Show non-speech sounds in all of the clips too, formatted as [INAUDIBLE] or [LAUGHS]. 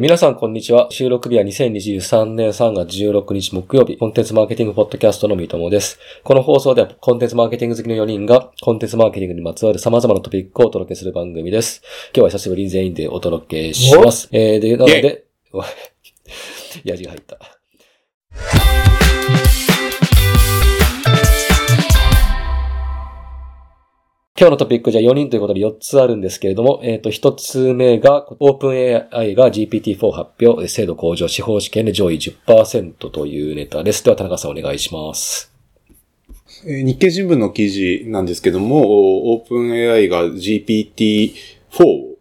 皆さん、こんにちは。収録日は2023年3月16日木曜日、コンテンツマーケティングポッドキャストの三友です。この放送では、コンテンツマーケティング好きの4人が、コンテンツマーケティングにまつわる様々なトピックをお届けする番組です。今日は久しぶりに全員でお届けします。えー、で、なので、やじ [LAUGHS] が入った。今日のトピックじゃ4人ということで4つあるんですけれども、えっ、と、1つ目が、オープン AI が GPT-4 発表、精度向上、司法試験で上位10%というネタです。では、田中さんお願いします。日経新聞の記事なんですけども、オープン AI が GPT-4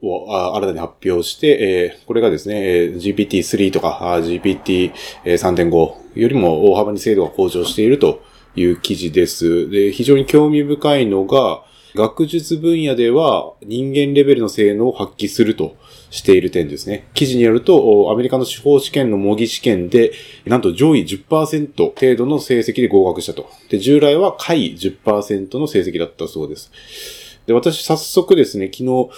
を新たに発表して、これがですね、GPT-3 とか GPT-3.5 よりも大幅に精度が向上しているという記事です。で、非常に興味深いのが、学術分野では人間レベルの性能を発揮するとしている点ですね。記事によると、おアメリカの司法試験の模擬試験で、なんと上位10%程度の成績で合格したと。で、従来は下位10%の成績だったそうです。で、私早速ですね、昨日、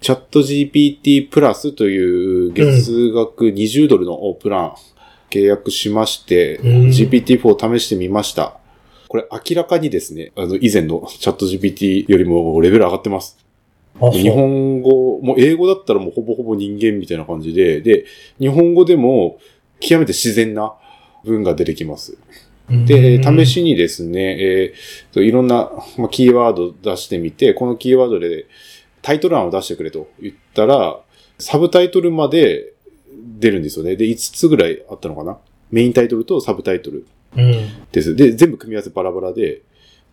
チャット GPT プラスという月額20ドルのプラン契約しまして、うん GPT-4 試してみました。これ明らかにですね、あの、以前のチャット GPT よりもレベル上がってます。日本語、もう英語だったらもうほぼほぼ人間みたいな感じで、で、日本語でも極めて自然な文が出てきます。で、試しにですね、えーといろんな、まあ、キーワード出してみて、このキーワードでタイトル案を出してくれと言ったら、サブタイトルまで出るんですよね。で、5つぐらいあったのかなメインタイトルとサブタイトル。です。で、全部組み合わせバラバラで、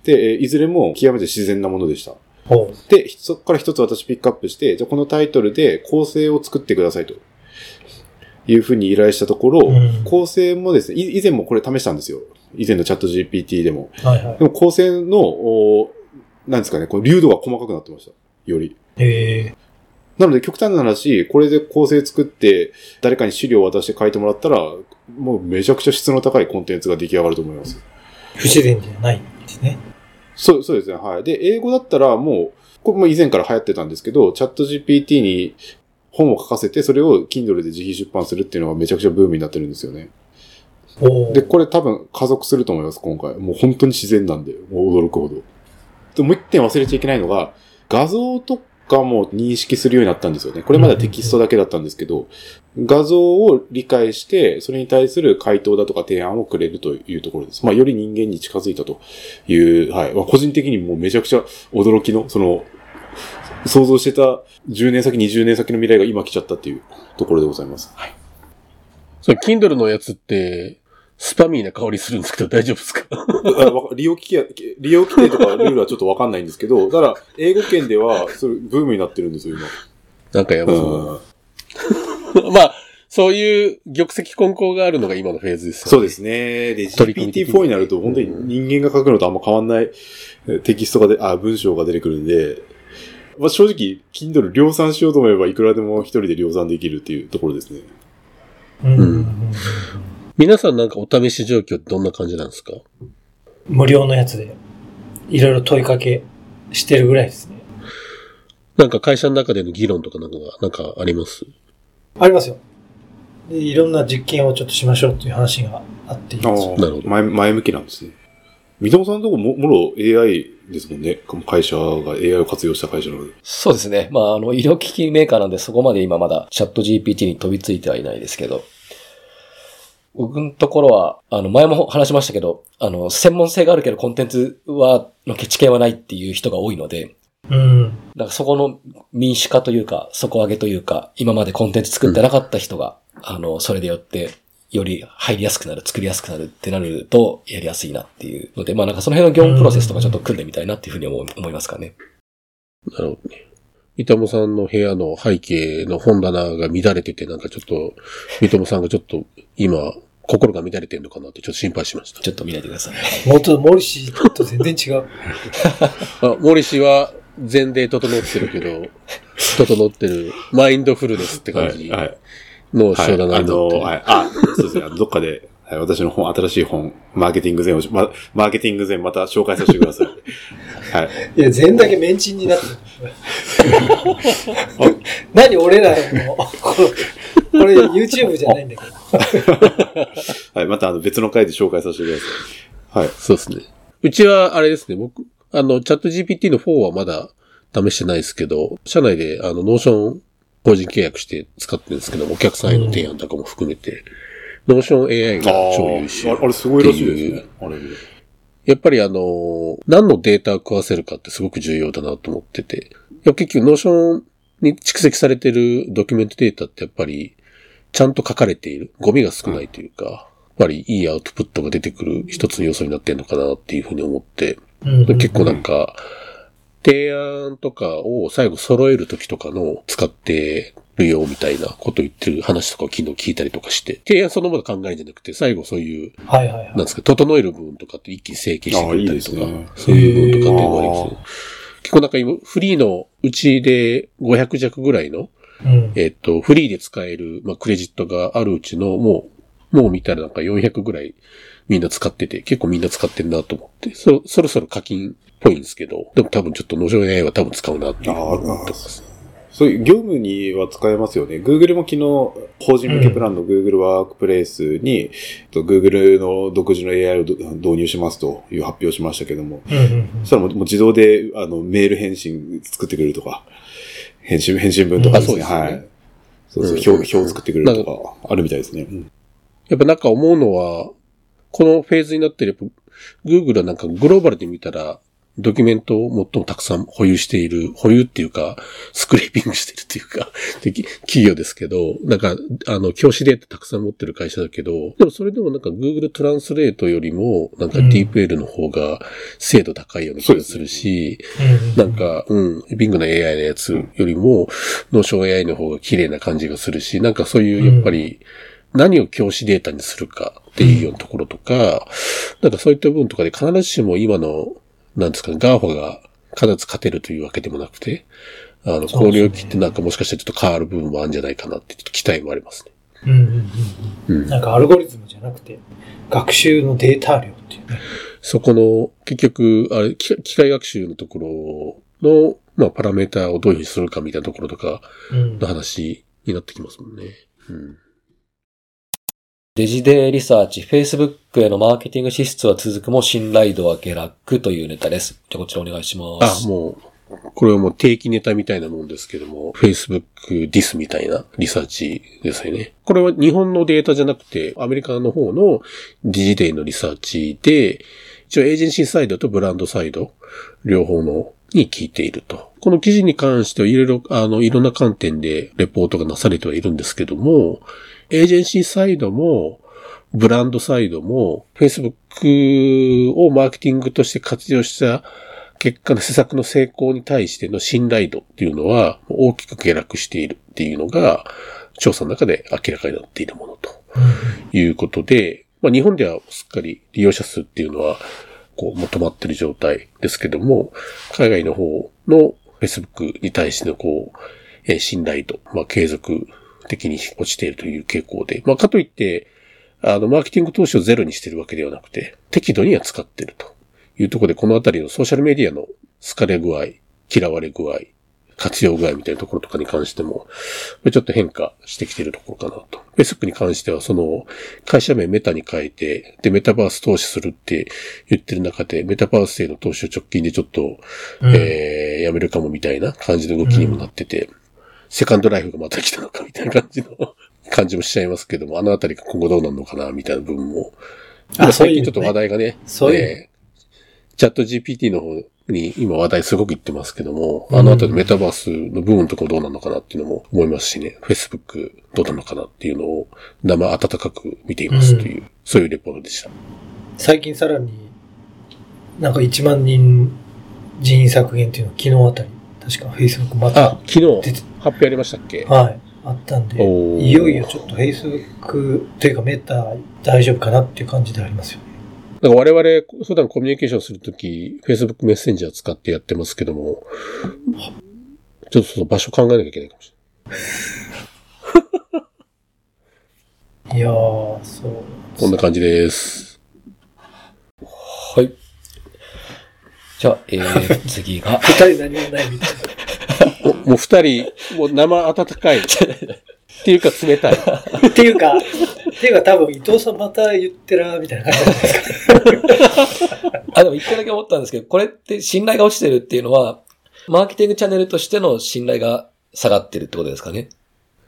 で、えーいずれも極めて自然なものでした。ほで、そこから一つ私ピックアップして、じゃあこのタイトルで構成を作ってくださいと。いうふうに依頼したところ、うん構成もですね、い以前もこれ試したんですよ。以前のチャット GPT でも。う。はいはいで。も構成の、おなんですかね、この流度が細かくなってました。より。えなので極端な話、これで構成作って、誰かに資料を渡して書いてもらったら、もうめちゃくちゃ質の高いコンテンツが出来上がると思います。ー、不自然じゃないんですね。そう、そうですね。はい。で、英語だったらもう、これも以前から流行ってたんですけど、チャット GPT に本を書かせて、それを Kindle で自費出版するっていうのがめちゃくちゃブームになってるんですよね。おで、これ多分加速すると思います、今回。もう本当に自然なんで、もう驚くほど。で、もう一点忘れちゃいけないのが、画像とかも認識するようになったんですよね。これまではテキストだけだったんですけど、画像を理解して、それに対する回答だとか提案をくれるというところです。まあ、より人間に近づいたという、はい。まあ、個人的にもうめちゃくちゃ驚きの、その、想像してた10年先、20年先の未来が今来ちゃったっていうところでございます。はい。それ、Kindle のやつって、スパミーな香りするんですけど大丈夫ですか？あわか利用規定、利用規定とかルールはちょっとわかんないんですけど、[LAUGHS] ただ、英語圏では、それ、ブームになってるんですよ、なんかやば今。そう。うん。[LAUGHS] まあ、そういう玉石混交があるのが今のフェーズですよね。そうですね。で、取り組み的に GPT-4 になると、本当に人間が書くのとあんま変わんないえテキストがで、あ、文章が出てくるんで、まあ、正直、Kindle 量産しようと思えば、いくらでも一人で量産できるっていうところですね。うん。うん皆さんなんかお試し状況ってどんな感じなんですか？無料のやつで、いろいろ問いかけしてるぐらいですね。なんか会社の中での議論とかなんか、なんかあります？ありますよ。で、いろんな実験をちょっとしましょうっていう話があっていいですよ。なるほど前、前向きなんですね。三友さんのとこも、もろ AI ですもんね。会社が AI を活用した会社なので。そうですね。まあ、あの、医療機器メーカーなんでそこまで今まだチャット GPT に飛びついてはいないですけど、僕のところは、あの、前も話しましたけど、あの、専門性があるけどコンテンツは、の知見はないっていう人が多いので、うん。だからそこの民主化というか、底上げというか、今までコンテンツ作ってなかった人が、あの、それでよって、より入りやすくなる、作りやすくなるってなると、やりやすいなっていうので、まあなんかその辺の業務プロセスとかちょっと組んでみたいなっていうふうに思う思いますかね。なるほどね。三友さんの部屋の背景の本棚が乱れてて、なんかちょっと、三友さんがちょっと今、心が乱れてるのかなってちょっと心配しました。ちょっと見ないでください。もっと、モリシーと全然違う。あ、森氏は前例整ってるけど、[LAUGHS] 整ってる、マインドフルネスって感じはい。はい。の商談はい、あの、になってる。はい、あ、そうですね、どっかで、はい、私の本、新しい本、マーケティング前を、ま、マーケティング前また紹介させてください。はい。いや、全だけメンチンになってる。何俺らの、このこれ YouTube じゃないんだけど。[LAUGHS] はい。またあの別の回で紹介させてください。はい。そうですね。うちは、あれですね、僕、あの、 ChatGPT の4はまだ試してないですけど、社内で、あの、 Notion 法人契約して使ってるんですけども、お客さんへの提案とかも含めて、 Notion AI が超優秀。ああれすごいらしいですね。あれ。やっぱりあの、何のデータを食わせるかってすごく重要だなと思ってて。いや結局、 Notion に蓄積されてるドキュメントデータってやっぱり、ちゃんと書かれている。ゴミが少ないというか、やっぱりいいアウトプットが出てくる一つの要素になってるのかなっていうふうに思って、うん結構なんか、提案とかを最後揃えるときとかの使ってるよみたいなこと言ってる話とかを昨日聞いたりとかして、提案そのもの考えるんじゃなくて、最後そういうはいはいはい。なんですか、整える部分とかって一気に整形してくれたりとか、いいねそういう部分とかっていうのがありますね。結構なんか今、フリーのうちで500弱ぐらいの、うん。えっと、フリーで使える、まあ、クレジットがあるうちの、もう、もう見たらなんか400ぐらいみんな使ってて、結構みんな使ってるなと思って、そ、そろそろ課金っぽいんですけど、でも多分ちょっと農場 AI は多分使うなって思ってます。そういう業務には使えますよね。Google も昨日、法人向けプランの Google ワークプレイスに、と Google の独自の AI をど導入しますという発表しましたけども、うんうんそしたらもうもう自動であのメール返信作ってくれるとか、返信、返信文とかですね。あそうですねはい。そうそう、うん表、表を作ってくれるとか、あるみたいですね。うんやっぱなんか思うのは、このフェーズになってる、やっぱ Google はなんかグローバルで見たら、ドキュメントを最もたくさん保有している、保有っていうか、[LAUGHS] スクレーピングしてるっていうか、企業ですけど、なんか、あの、教師データたくさん持ってる会社だけど、でもそれでもなんか Google トランスレートよりも、なんかうん DeepL の方が精度高いような気がするし、うん。なんか、うん、 Bing の AI のやつよりも、 Notion AI の方が綺麗な感じがするし、なんかそういう、やっぱり、何を教師データにするかっていうようなところとか、なんかそういった部分とかで必ずしも今の、なんですかね、 GAFA が必ず勝てるというわけでもなくて、あの、この領域ってなんかもしかしたらちょっと変わる部分もあるんじゃないかなって、ちょっと期待もありますね。うんうんうんうんうん。なんかアルゴリズムじゃなくて、学習のデータ量っていうね。そこの、結局、あれ、機機械学習のところの、まあ、パラメータをどういうふうにするかみたいなところとかうんの話になってきますもんね。うん。デジデーリサーチ、Facebook へのマーケティング支出は続くも信頼度は下落というネタです。じゃあこちらお願いします。あ、もう、これはもう定期ネタみたいなもんですけども、Facebook ディスみたいなリサーチですよね。これは日本のデータじゃなくて、アメリカの方のデジデイのリサーチで、一応エージェンシーサイドとブランドサイド、両方のに聞いていると。この記事に関してはいろいろ、あの、いろんな観点でレポートがなされてはいるんですけども、エージェンシーサイドも、ブランドサイドも、Facebook をマーケティングとして活用した結果の施策の成功に対しての信頼度っていうのは大きく下落しているっていうのが調査の中で明らかになっているものということで、まあ、日本ではすっかり利用者数っていうのはこうもう止まってる状態ですけども、海外の方の Facebook に対してのこう、え信頼度、まあ、継続的に落ちているという傾向で、まあ、かといって、あの、マーケティング投資をゼロにしているわけではなくて、適度には使っているというところで、このあたりのソーシャルメディアの好かれ具合、嫌われ具合、活用具合みたいなところとかに関しても、ちょっと変化してきているところかなと。Facebook に関しては、その、会社名メタに変えて、で、メタバース投資するって言ってる中で、メタバースへの投資を直近でちょっと、うん。えー、やめるかもみたいな感じの動きにもなってて、セカンドライフがまた来たのかみたいな感じの感じもしちゃいますけども、あのあたりが今後どうなるのかなみたいな部分も。最近ちょっと話題がね、そうチャット GPT の方に今話題すごく言ってますけども、うん。あのあたりメタバースの部分とかどうなるのかなっていうのも思いますしね、Facebook どうなのかなっていうのを生温かく見ていますという、そういうレポートでした。最近さらに、なんか1万人人員削減っていうのは昨日あたり、確か Facebook まあた、、昨日。出て発表ありましたっけ？はい、あったんで、いよいよちょっと Facebook というかメタ大丈夫かなっていう感じでありますよね。だから我々普段コミュニケーションするとき、Facebook メッセンジャー使ってやってますけども、ちょっとその場所考えなきゃいけないかもしれない。[LAUGHS] いやー、そう。こんな感じです。はい。じゃあ、えー、次が、[LAUGHS] 二人何もないみたいな。おもう二人、もう生温かい。っていうか冷たい。っていうか、っていうか多分伊藤さんまた言ってら、みたいな感じじゃないですか。あ、でも一個だけ思ったんですけど、これって信頼が落ちてるっていうのは、マーケティングチャンネルとしての信頼が下がってるってことですかね。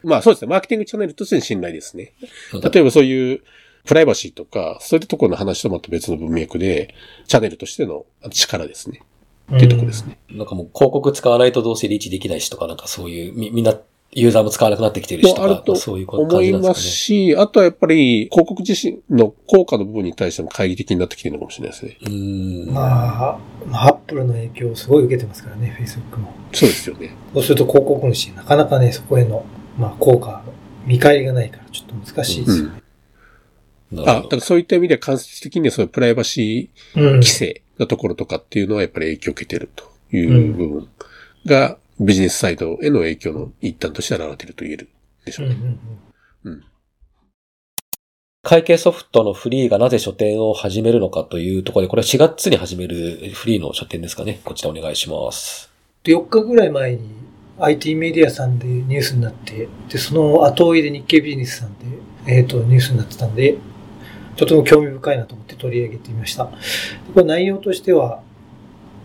まあそうですね。マーケティングチャンネルとしての信頼ですね。うん例えばそういうプライバシーとか、そういったところの話とまた別の文脈で、チャンネルとしての力ですね。っていうところですね。なんかもう広告使わないとどうせリーチできないしとか、なんかそういう、み、みんな、ユーザーも使わなくなってきてるしとか、もあるとそういう感思いまじなんですかね。すし、あとはやっぱり広告自身の効果の部分に対しても懐疑的になってきてるのかもしれないですね。うーん。まあ、まあ、アップルの影響をすごい受けてますからね、Facebook も。そうですよね。そうすると広告主、なかなかね、そこへの、まあ、効果、見返りがないから、ちょっと難しいですよね。あ、なるほどだからそういった意味では間接的にはそのプライバシーうん。規制のところとかっていうのはやっぱり影響を受けてるという部分がビジネスサイドへの影響の一端として現れていると言えるでしょううんね。うん会計ソフトのフリーがなぜ書店を始めるのかというところで、これは4月に始めるフリーの書店ですかね。こちらお願いします。で4日ぐらい前に IT メディアさんでニュースになって、で、その後追いで日経ビジネスさんで、えっ、と、ニュースになってたんで、とても興味深いなと思って取り上げてみました。これ内容としては、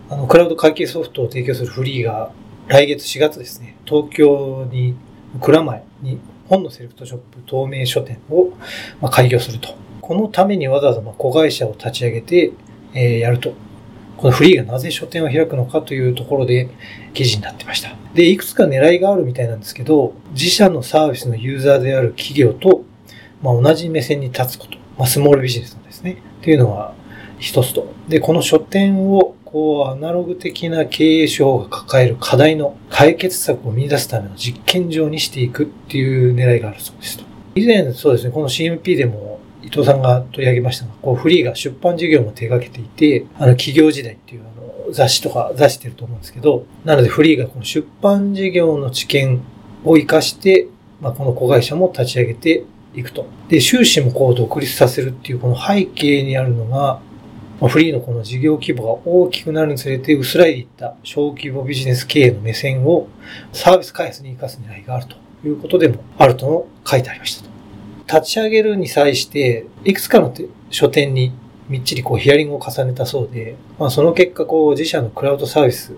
あの、クラウド会計ソフトを提供するフリーが来月4月ですね、東京に、蔵前に本のセレクトショップ透明書店を、まあ、開業すると。このためにわざわざまあ子会社を立ち上げて、えーやると。このフリーがなぜ書店を開くのかというところで記事になってました。で、いくつか狙いがあるみたいなんですけど、自社のサービスのユーザーである企業と、まあ、同じ目線に立つこと。まあ、スモールビジネスのですね。っていうのが一つと。で、この書店を、こう、アナログ的な経営手法が抱える課題の解決策を見出すための実験場にしていくっていう狙いがあるそうですと。以前、そうですね、この CMP でも伊藤さんが取り上げましたが、こう、フリーが出版事業も手掛けていて、あの、企業時代っていうあの雑誌とか出してると思うんですけど、なのでフリーがこの出版事業の知見を活かして、まあ、この子会社も立ち上げていくと。で、収支もこう独立させるっていうこの背景にあるのが、フリーのこの事業規模が大きくなるにつれて薄らいでいった小規模ビジネス経営の目線をサービス開発に生かす狙いがあるということでもあるとの書いてありました。立ち上げるに際して、いくつかの書店にみっちりこうヒアリングを重ねたそうで、まあその結果こう自社のクラウドサービス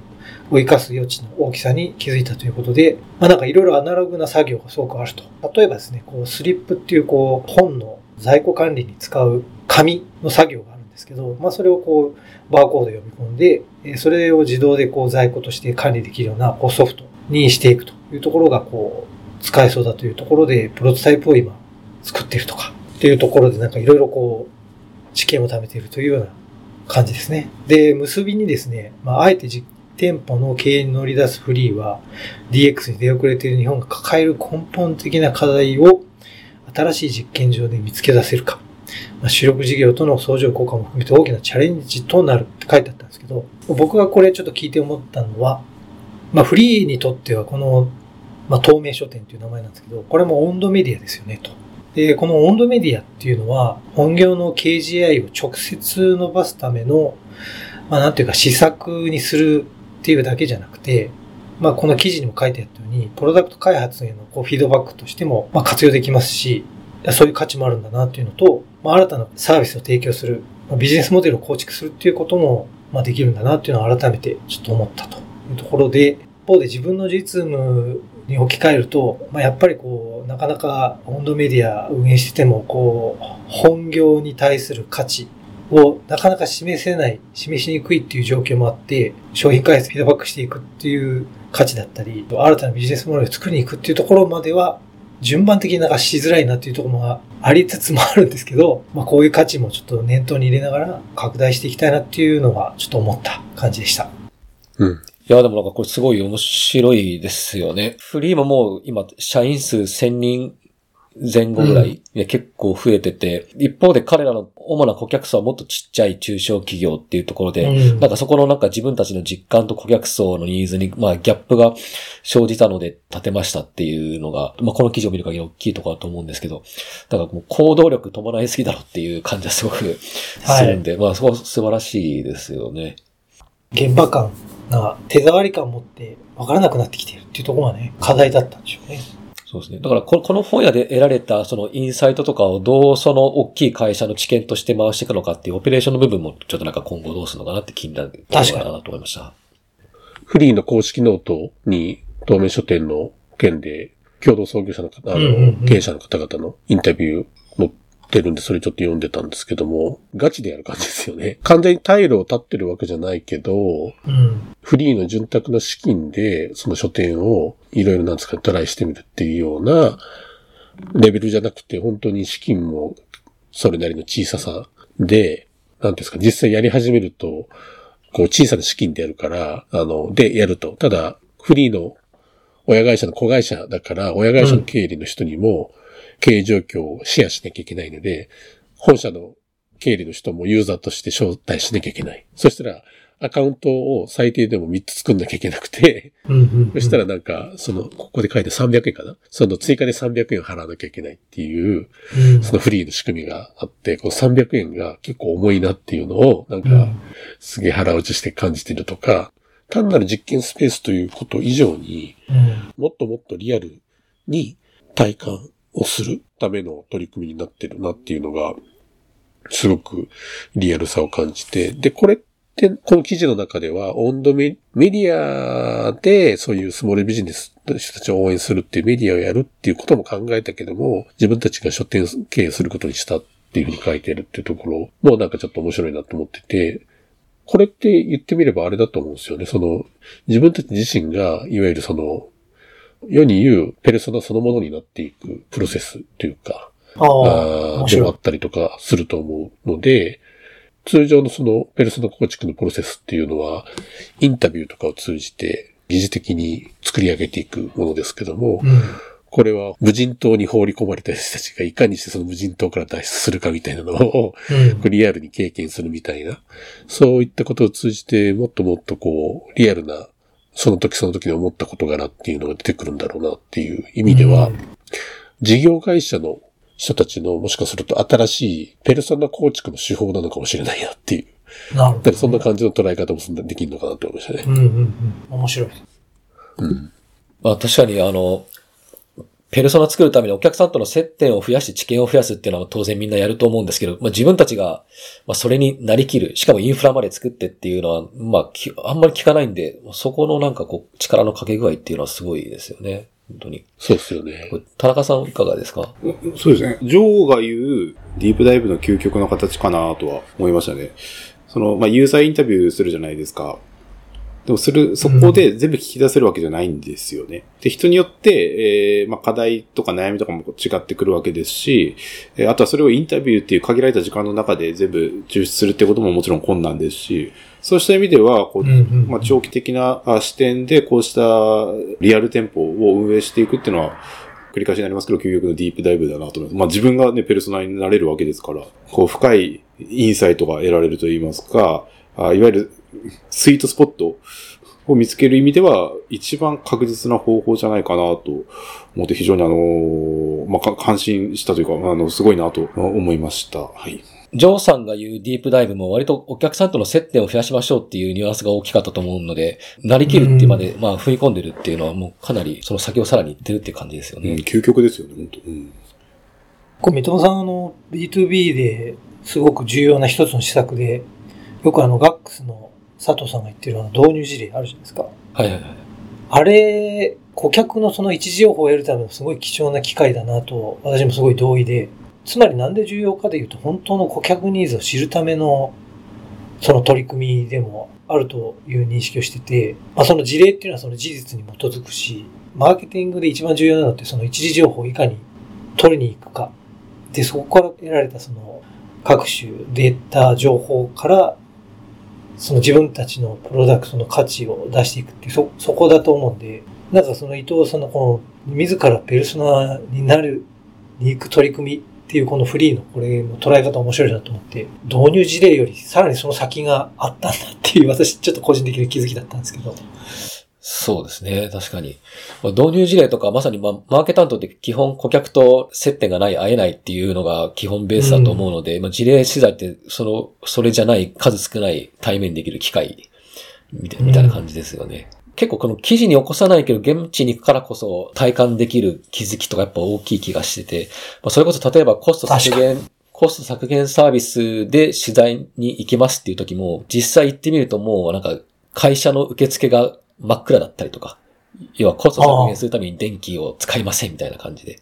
を活かす余地の大きさに気づいたということで、まあなんかいろいろアナログな作業がすごくあると。例えばですね、こうスリップっていうこう本の在庫管理に使う紙の作業があるんですけど、まあそれをこうバーコード読み込んで、それを自動でこう在庫として管理できるようなこうソフトにしていくというところがこう使えそうだというところで、プロトタイプを今作っているとかっていうところでなんかいろいろこう知見を貯めているというような感じですね。で、結びにですね、まああえて実店舗の経営に乗り出すフリーは DX に出遅れている日本が抱える根本的な課題を新しい実験場で見つけ出せるか。まあ、主力事業との相乗効果も含めて大きなチャレンジとなるって書いてあったんですけど、僕がこれちょっと聞いて思ったのは、まあフリーにとってはこの、まあ透明書店という名前なんですけど、これも温度メディアですよねと。で、この温度メディアっていうのは、本業の KGI を直接伸ばすための、まあなんていうか施策にするっていうだけじゃなくて、まあこの記事にも書いてあったように、プロダクト開発へのこうフィードバックとしてもまあ活用できますし、そういう価値もあるんだなっていうのと、まあ新たなサービスを提供する、まあビジネスモデルを構築するっていうこともまあできるんだなっていうのを改めてちょっと思ったというところで、一方で自分の実務に置き換えると、まあ、やっぱりこう、なかなか温度メディア運営してても、こう、本業に対する価値をなかなか示せない、示しにくいっていう状況もあって、商品開発フィードバックしていくっていう価値だったり、新たなビジネスモデルを作りに行くっていうところまでは、順番的になんかしづらいなっていうところもありつつもあるんですけど、まあこういう価値もちょっと念頭に入れながら拡大していきたいなっていうのがちょっと思った感じでした。うん。いや、でもなんかこれすごい面白いですよね。フリーももう今、社員数1000人前後ぐらい、いや結構増えてて、一方で彼らの主な顧客層はもっとちっちゃい中小企業っていうところで、うんなんかそこのなんか自分たちの実感と顧客層のニーズに、まあギャップが生じたので立てましたっていうのが、まあこの記事を見る限り大きいところだと思うんですけど、だからもう行動力伴いすぎだろっていう感じはすごくするんで、まあそこは素晴らしいですよね。現場感が手触り感を持って分からなくなってきているっていうところがね、課題だったんでしょうね。そうですね。だからこ、この本屋で得られたそのインサイトとかをどうその大きい会社の知見として回していくのかっていうオペレーションの部分もちょっとなんか今後どうするのかなって気になるところだなと思いました。 freee の公式ノートに、透明書店の件で、共同創業者の方、あの、経営者の方々のインタビュー載ってるんで、それちょっと読んでたんですけども、ガチでやる感じですよね。[LAUGHS] 完全に退路を断ってるわけじゃないけど、うん。 freee の潤沢な資金で、その書店をいろいろなんですか、トライしてみるっていうようなレベルじゃなくて、本当に資金もそれなりの小ささで、なんですか、実際やり始めると、こう小さな資金でやるから、あの、でやると。ただ、フリーの親会社の子会社だから、親会社の経理の人にも経営状況をシェアしなきゃいけないので、本社の経理の人もユーザーとして招待しなきゃいけない。そしたら、アカウントを最低でも3つ作んなきゃいけなくて。そしたらなんか、その、ここで書いて300円かな？その追加で300円払わなきゃいけないっていう、うん、そのフリーの仕組みがあって、この300円が結構重いなっていうのを、なんかうん、すげえ腹落ちして感じてるとか、単なる実験スペースということ以上に、うん。もっともっとリアルに体感をするための取り組みになってるなっていうのが、すごくリアルさを感じて、で、これって、この記事の中では、温度メメディアでそういうスモールビジネスの人たちを応援するっていうメディアをやるっていうことも考えたけども、自分たちが書店経営することにしたっていうふうに書いてるっていうところもなんかちょっと面白いなと思ってて、これって言ってみればあれだと思うんですよね。その、自分たち自身が、いわゆるその、世に言うペルソナそのものになっていくプロセスというか、ああ、でもあったりとかすると思うので、通常のそのペルソナ構築のプロセスっていうのは、インタビューとかを通じて疑似的に作り上げていくものですけども、うん。これは無人島に放り込まれた人たちがいかにしてその無人島から脱出するかみたいなのを、うん。リアルに経験するみたいな、そういったことを通じてもっともっとこう、リアルな、その時その時に思った事柄っていうのが出てくるんだろうなっていう意味では、うん事業会社の人たちのもしかすると新しいペルソナ構築の手法なのかもしれないなっていう。なるほど。だからそんな感じの捉え方もそんなできるのかなと思いましたね。うんうんうん。面白い。うん。まあ確かにあの、ペルソナ作るためにお客さんとの接点を増やして知見を増やすっていうのは当然みんなやると思うんですけど、まあ自分たちが、まあそれになりきる、しかもインフラまで作ってっていうのは、まあきあんまり聞かないんで、そこのなんかこう力の掛け具合っていうのはすごいですよね。本当に。そうですよね田中さんいかがですか？そうですね。ジョーが言うディープダイブの究極の形かなとは思いましたね。その、まあ、ユーザーインタビューするじゃないですか。でもする、そこで全部聞き出せるわけじゃないんですよね。で、人によって、えー、まあ、課題とか悩みとかも違ってくるわけですし、えーあとはそれをインタビューっていう限られた時間の中で全部抽出するってことももちろん困難ですし、そうした意味では、こう、まあ、長期的なあ視点でこうしたリアル店舗を運営していくっていうのは、繰り返しになりますけど、究極のディープダイブだなと思います。まあ自分がね、ペルソナになれるわけですから、こう深いインサイトが得られると言いますか、あいわゆるスイートスポットを見つける意味では、一番確実な方法じゃないかなと思って非常にあの、まあか感心したというか、あの、すごいなと思いました。はい。ジョーさんが言うディープダイブも割とお客さんとの接点を増やしましょうっていうニュアンスが大きかったと思うので、なりきるっていうまで、まあ踏み込んでるっていうのはもうかなりその先をさらに行ってるっていう感じですようん、ね。究極ですよね、本当うん。これ、三友さん、あの、B2B ですごく重要な一つの施策で、よくあの、ガックスの佐藤さんが言ってるあの導入事例あるじゃないですか。はいはいはい。あれ、顧客のその位置情報を得るためのすごい貴重な機会だなと、私もすごい同意で、つまりなんで重要かで言うと、本当の顧客ニーズを知るための、その取り組みでもあるという認識をしてて、まあその事例っていうのはその事実に基づくし、マーケティングで一番重要なのってその一時情報をいかに取りに行くか。で、そこから得られたその各種データ情報から、その自分たちのプロダクトの価値を出していくって、そ、そこだと思うんで、なんかその伊藤さんのこの、自らペルソナになる、に行く取り組みっていうこのフリーのこれの捉え方面白いなと思って、導入事例よりさらにその先があったんだっていう、私ちょっと個人的な気づきだったんですけど。そうですね。確かに。まあ導入事例とかまさに、まあ、マーケ担当って基本顧客と接点がない、会えないっていうのが基本ベースだと思うので、まあ、事例取材って、その、それじゃない、数少ない対面できる機会みたいな感じですよね。結構この記事に起こさないけど、現地に行くからこそ体感できる気づきとかやっぱ大きい気がしてて、まあ、それこそ例えばコスト削減、コスト削減サービスで取材に行きますっていう時も、実際行ってみるともうなんか会社の受付が真っ暗だったりとか、要はコスト削減するために電気を使いませんみたいな感じで。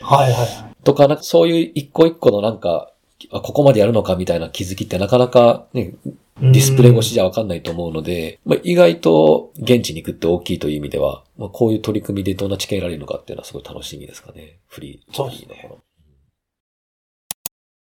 はいはいはい。とか、なんかそういう一個一個のなんか、あここまでやるのかみたいな気づきってなかなかね、ディスプレイ越しじゃわかんないと思うので、まあ、意外と現地に行くって大きいという意味では、まあ、こういう取り組みでどんな知見得られるのかっていうのはすごい楽しみですかね。 freee。そうですね。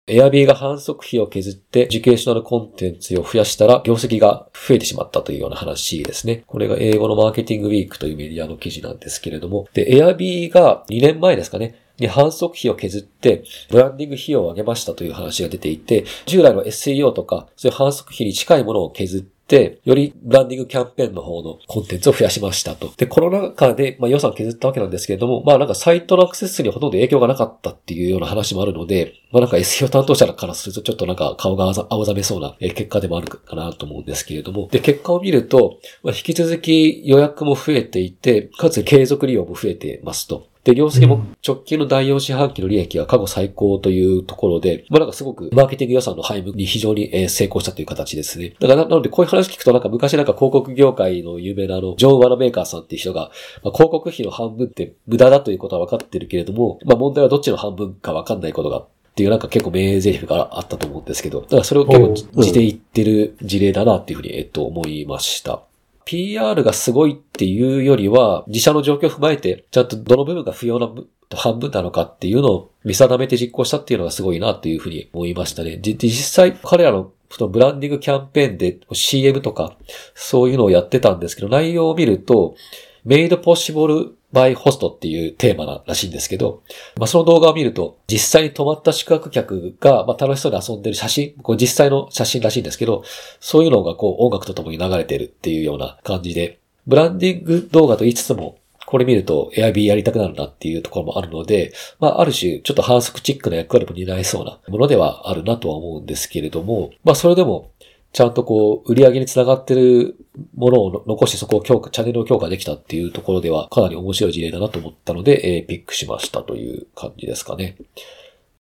エアビーが販促費を削って educational コンテンツを増やしたら業績が増えてしまったというような話ですね。これが英語の Marketing Week というメディアの記事なんですけれども、で、エアビーが2年前ですかね、に販促費を削って、ブランディング費用を上げましたという話が出ていて、従来の SEO とか、そういう反則費に近いものを削って、よりブランディングキャンペーンの方のコンテンツを増やしましたと。で、この中で、まあ、予算削ったわけなんですけれども、まあなんかサイトのアクセス数にほとんど影響がなかったっていうような話もあるので、まあなんか SEO 担当者からするとちょっとなんか顔が青ざめそうな結果でもあるかなと思うんですけれども、で、結果を見ると、まあ、引き続き予約も増えていて、かつ継続利用も増えてますと。で、業績も直近の第4四半期の利益が過去最高というところで、まあなんかすごくマーケティング予算の配分に非常にえー成功したという形ですね。だからななのでこういう話聞くとなんか昔なんか広告業界の有名なあの、ジョー・ワナメーカーさんっていう人が、まあ、広告費の半分って無駄だということは分かってるけれども、まあ問題はどっちの半分か分かんないことがっていうなんか結構名台詞があったと思うんですけど、だからそれを結構おうじていってる事例だなっていうふうに、えっと、思いました。PR がすごいっていうよりは、自社の状況を踏まえて、ちゃんとどの部分が不要な半分なのかっていうのを見定めて実行したっていうのがすごいなっていうふうに思いましたね。実際彼らのそのブランディングキャンペーンで CM とかそういうのをやってたんですけど、内容を見ると、メイドポッシブル by Host っていうテーマならしいんですけど、まあ、その動画を見ると、実際に泊まった宿泊客が、まあ、楽しそうに遊んでる写真、これ実際の写真らしいんですけど、そういうのがこう音楽とともに流れてるっていうような感じで、ブランディング動画と言いつつも、これ見ると Airb やりたくなるなっていうところもあるので、まあ、ある種、ちょっと反則チックな役割も担えそうなものではあるなとは思うんですけれども、まあ、それでも、ちゃんとこう、売り上げにつながってるものを残してそこを強化、チャンネルを強化できたっていうところでは、かなり面白い事例だなと思ったので、えーピックしましたという感じですかね。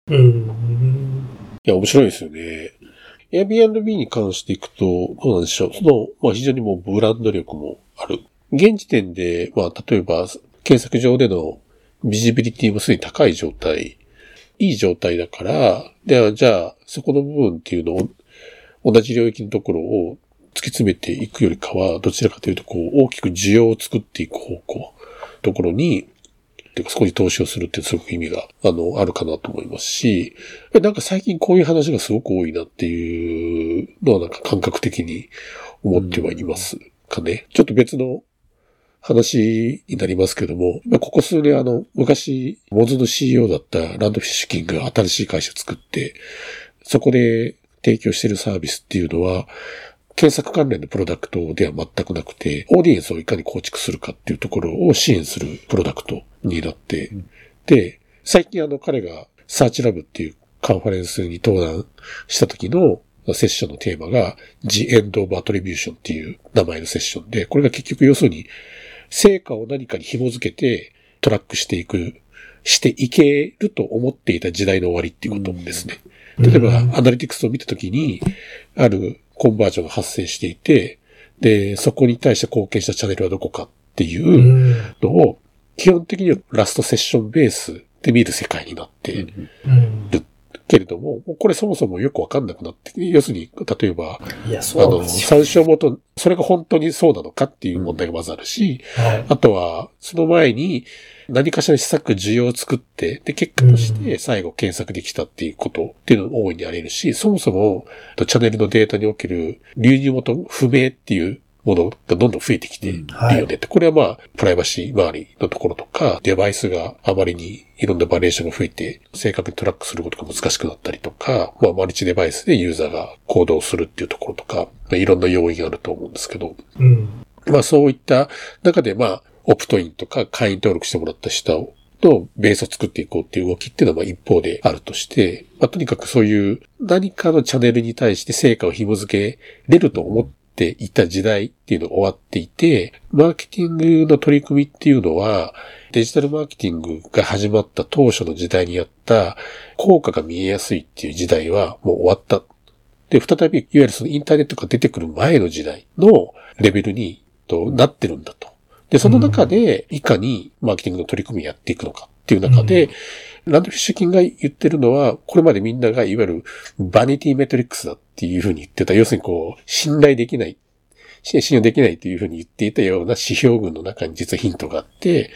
うん。いや、面白いですよね。Airbnb に関していくと、どうなんでしょう。その、まあ非常にもうブランド力もある。現時点で、まあ例えば、検索上でのビジビリティもすでに高い状態、いい状態だから、ではじゃあ、そこの部分っていうのを、同じ領域のところを突き詰めていくよりかは、どちらかというと、こう、大きく需要を作っていく方向、ところに、てかそこに投資をするってすごく意味が、あの、あるかなと思いますし、なんか最近こういう話がすごく多いなっていうのはなんか感覚的に思ってはいますかね。ちょっと別の話になりますけども、まあここ数年あの、昔、モズの CEO だったランドフィッシュキングが新しい会社作って、そこで提供しているサービスっていうのは、検索関連のプロダクトでは全くなくて、オーディエンスをいかに構築するかっていうところを支援するプロダクトになって、で、最近あの彼がサーチラブっていうカンファレンスに登壇した時のセッションのテーマが The End of Attribution っていう名前のセッションで、これが結局要するに成果を何かに紐づけてトラックしていく、していけると思っていた時代の終わりっていうことですね。例えば、アナリティクスを見たときに、あるコンバージョンが発生していて、で、そこに対して貢献したチャンネルはどこかっていううんのを、基本的にはラストセッションベースで見る世界になってうん。けれども、これそもそもよくわかんなくなって、要するに、例えば、あの。参照元、それが本当にそうなのかっていう問題がまずあるし、はい。あとは、その前に何かしらの施策需要を作って、で、結果として最後検索できたっていうことっていうのも大いにあり得るし、そもそもチャンネルのデータにおける流入元不明っていうものがどんどん増えてきているよねって。これはまあ、プライバシー周りのところとか、デバイスがあまりにいろんなバリエーションが増えて、正確にトラックすることが難しくなったりとか、まあ、マルチデバイスでユーザーが行動するっていうところとか、まあ、いろんな要因があると思うんですけど、うん。まあそういった中でまあ、オプトインとか会員登録してもらった人のベースを作っていこうっていう動きっていうのは一方であるとして、まあとにかくそういう何かのチャンネルに対して成果を紐付けれると思っっていた時代っていうのが終わっていて、マーケティングの取り組みっていうのは、デジタルマーケティングが始まった当初の時代にあった効果が見えやすいっていう時代はもう終わった。で、再び、いわゆるそのインターネットが出てくる前の時代のレベルにとなってるんだと。で、その中で、いかにマーケティングの取り組みをやっていくのかっていう中で、うん、 Rand Fishkin が言ってるのは、これまでみんながいわゆる vanity metrics だっていうふうに言ってた、要するにこう、信頼できない、信用できないというふうに言っていたような指標群の中に実はヒントがあって、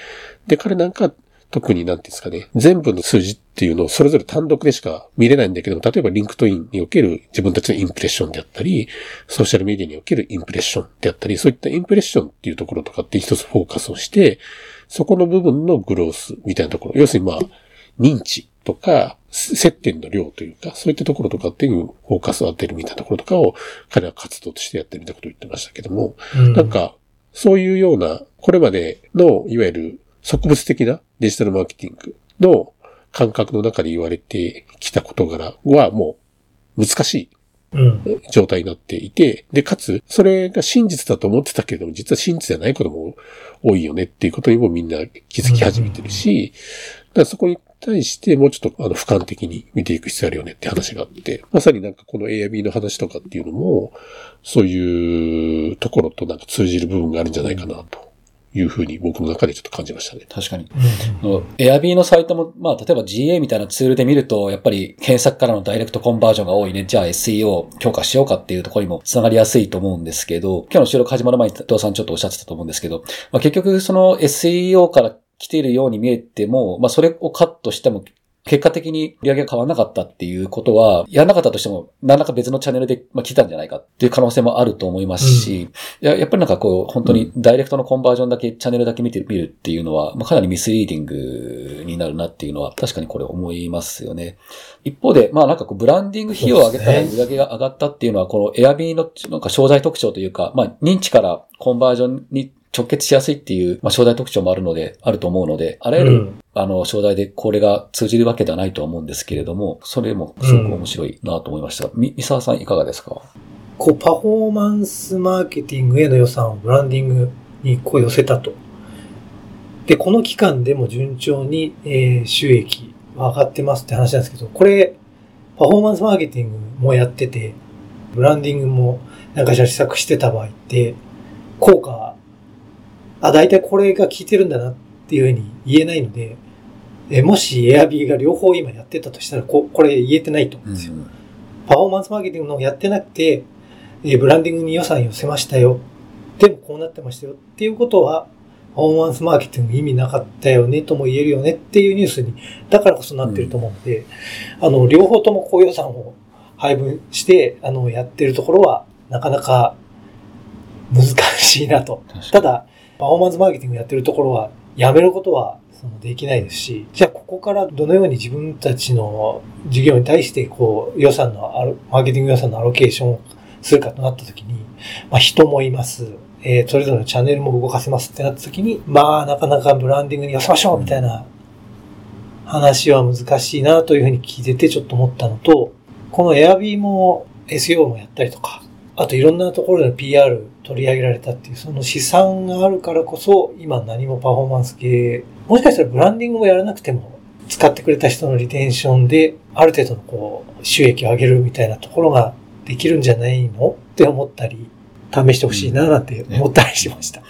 で、彼なんか特になんていうんですかね、全部の数字っていうのをそれぞれ単独でしか見れないんだけども、例えば LinkedIn における自分たちのインプレッションであったり、ソーシャルメディアにおけるインプレッションであったり、そういったインプレッションっていうところとかって一つフォーカスをして、そこの部分のグロースみたいなところ、要するにまあ、認知とか、接点の量というか、そういったところとかっていうフォーカスを当てるみたいなところとかを彼は活動としてやってるみたいなことを言ってましたけども、うん、なんか、そういうような、これまでの、いわゆる植物的なデジタルマーケティングの感覚の中で言われてきた事柄はもう難しい状態になっていて、で、かつ、それが真実だと思ってたけれども、実は真実じゃないことも多いよねっていうことにもみんな気づき始めてるし、だからそこに対してもうちょっとあの俯瞰的に見ていく必要あるよねって話があって、まさになんかこの A や B の話とかっていうのも、そういうところとなんか通じる部分があるんじゃないかなというふうに僕の中でちょっと感じましたね。確かに。エアビーのサイトも、まあ、例えば GA みたいなツールで見ると、やっぱり検索からのダイレクトコンバージョンが多いね。じゃあ SEO 強化しようかっていうところにも繋がりやすいと思うんですけど、今日の収録始まる前に伊藤さんちょっとおっしゃってたと思うんですけど、まあ、結局その SEO から来ているように見えても、まあ、それをカットしても結果的に売り上げが変わらなかったっていうことは、やらなかったとしても、何らか別のチャンネルで、まあ、来たんじゃないかっていう可能性もあると思いますし、うん、ややっぱりなんかこう、本当にダイレクトのコンバージョンだけ、チャンネルだけ見てみるっていうのは、まあ、かなりミスリーディングになるなっていうのは、確かにこれ思いますよね。一方で、まあなんかこう、ブランディング費用を上げたら売り上げが上がったっていうのは、このエアビーのなんか商材特徴というか、まあ認知からコンバージョンに直結しやすいっていう、まあ、商材特徴もあるので、あると思うので、あらゆる、うん、あの、商材でこれが通じるわけではないとは思うんですけれども、それもすごく面白いなと思いました。うん、み、三沢さんいかがですか？こう、パフォーマンスマーケティングへの予算をブランディングにこう寄せたと。で、この期間でも順調に、えー、収益は上がってますって話なんですけど、これ、パフォーマンスマーケティングもやってて、ブランディングもなんかじゃ施策してた場合って、効果あ、大体これが効いてるんだなっていうふうに言えないので、えもし Airb が両方今やってたとしたら、ここれ言えてないと思うんですよ。うん、パフォーマンスマーケティングのやってなくて、えブランディングに予算寄せましたよ。でもこうなってましたよ。っていうことは、パフォーマンスマーケティング意味なかったよねとも言えるよねっていうニュースに、だからこそなってると思うので、うん、あの、両方とも高予算を配分して、あの、やってるところは、なかなか難しいなと。ただ、パフォーマンスマーケティングやってるところは、やめることはそのできないですし、じゃあここからどのように自分たちの事業に対してこう予算のある、マーケティング予算のアロケーションをするかとなったときに、まあ人もいます。えー、それぞれのチャンネルも動かせますってなったときに、まあなかなかブランディングに寄せましょうみたいな話は難しいなというふうに聞いててちょっと思ったのと、この Airb も SEO もやったりとか、あといろんなところで PR 取り上げられたっていう、その資産があるからこそ、今何もパフォーマンス系、もしかしたらブランディングもやらなくても、使ってくれた人のリテンションで、ある程度のこう、収益を上げるみたいなところができるんじゃないのって思ったり、試してほしいななんて思ったりしました。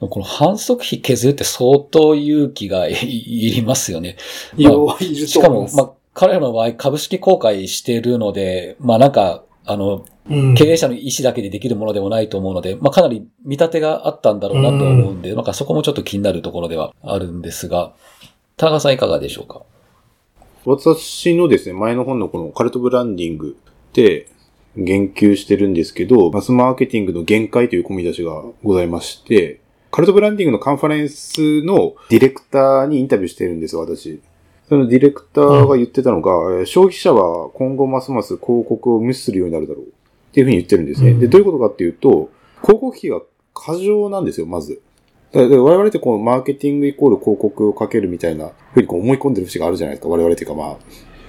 うん、この反則費削るって相当勇気がいりますよね。いや、まあ、いるしかも、まあ、彼らの場合株式公開してるので、まあなんか、あの、経営者の意思だけでできるものでもないと思うので、まあ、かなり見立てがあったんだろうなと思うんで、うん、なんかそこもちょっと気になるところではあるんですが、田川さんいかがでしょうか？私のですね、前の本のこのカルトブランディングって言及してるんですけど、マスマーケティングの限界という込み出しがございまして、カルトブランディングのカンファレンスのディレクターにインタビューしてるんですよ、私。そのディレクターが言ってたのが、うん、消費者は今後ますます広告を無視するようになるだろう。っていうふうに言ってるんですね。で、どういうことかっていうと、広告費が過剰なんですよ、まず。だから我々ってこう、マーケティングイコール広告をかけるみたいなふうにこう思い込んでる節があるじゃないですか。我々っていうかま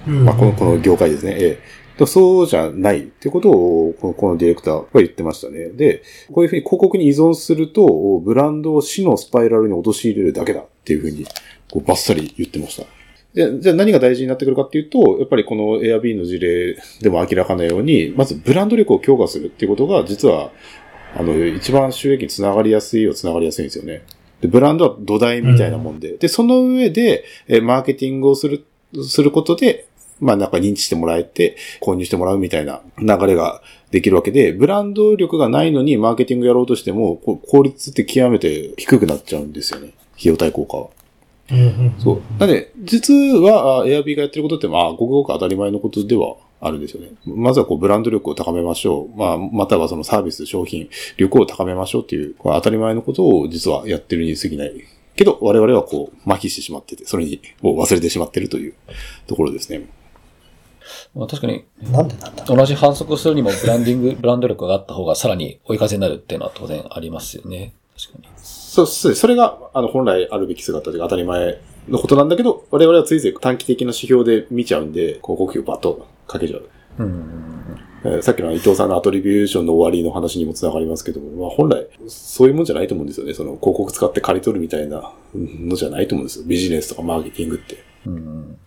あ、まあこの、この業界ですね。ええ。もそうじゃないってことを、このこのディレクターは言ってましたね。で、こういうふうに広告に依存すると、ブランドを死のスパイラルに陥れるだけだっていうふうに、こうバッサリ言ってました。でじゃあ何が大事になってくるかっていうと、やっぱりこの Airb の事例でも明らかなように、まずブランド力を強化するっていうことが、実は、あの、一番収益につながりやすいはつながりやすいんですよね。で、ブランドは土台みたいなもんで。で、その上で、えマーケティングをする、することで、まあなんか認知してもらえて、購入してもらうみたいな流れができるわけで、ブランド力がないのにマーケティングやろうとしても、効率って極めて低くなっちゃうんですよね。費用対効果は。うんうんそう。なんで、実は、エアビーがやってることって、まあ、ごくごく当たり前のことではあるんですよね。まずはこう、ブランド力を高めましょう。まあ、またはそのサービス、商品、力を高めましょうっていう、こう当たり前のことを実はやってるに過ぎない。けど、我々はこう、麻痺してしまってて、それに、を忘れてしまってるというところですね。まあ、確かに、なんでなんだ同じ反則をするにもブランディング、ブランド力があった方がさらに追い風になるっていうのは当然ありますよね。確かに。そう、そうそれが、あの、本来あるべき姿というか当たり前のことなんだけど、我々はついつい短期的な指標で見ちゃうんで、広告費をバッとかけちゃう。うん。えーさっきの伊藤さんのアトリビューションの終わりの話にもつながりますけども、まあ本来、そういうもんじゃないと思うんですよね。その広告使って借り取るみたいなのじゃないと思うんですよ。ビジネスとかマーケティングって。うん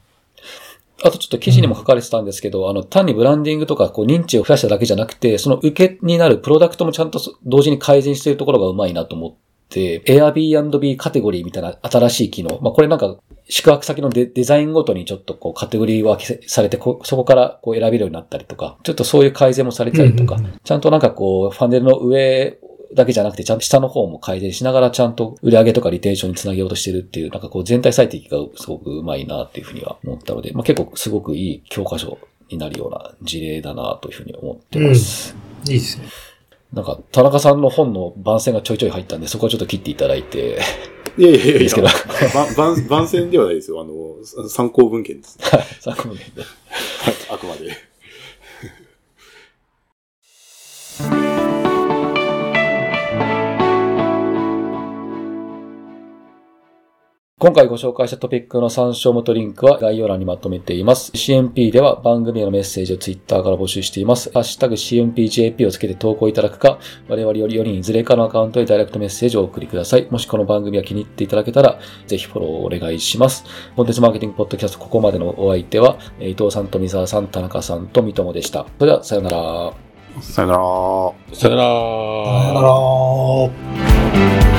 あとちょっと記事にも書かれてたんですけど、あの、単にブランディングとかこう認知を増やしただけじゃなくて、その受けになるプロダクトもちゃんと同時に改善しているところがうまいなと思って、Airbnb カテゴリーみたいな新しい機能。まあ、これなんか、宿泊先のデデザインごとにちょっとこうカテゴリー分けされてこ、そこからこう選べるようになったりとか、ちょっとそういう改善もされたりとか、うんうんちゃんとなんかこう、ファンネルの上だけじゃなくて、ちゃんと下の方も改善しながら、ちゃんと売り上げとかリテーションにつなげようとしてるっていう、なんかこう全体最適がすごくうまいなっていうふうには思ったので、まあ結構すごくいい教科書になるような事例だなというふうに思ってます。いいですね。なんか、田中さんの本の番宣がちょいちょい入ったんで、そこはちょっと切っていただいて、いやいやいやいやいいですけど、ば番番宣ではないですよ。あの、参考文献です。[LAUGHS] 参考にであくまで。今回ご紹介したトピックの参照元リンクは概要欄にまとめています。CMP では番組へのメッセージを Twitter から募集しています。ハッシュタグ CMPJP をつけて投稿いただくか、我々より4人いずれかのアカウントへダイレクトメッセージをお送りください。もしこの番組が気に入っていただけたら、ぜひフォローをお願いします。コンテンツマーケティングポッドキャストここまでのお相手は、えー伊藤さん、富澤さん、田中さんと三友でした。それでは、さようなら。さよなら。さよなら。さよなら。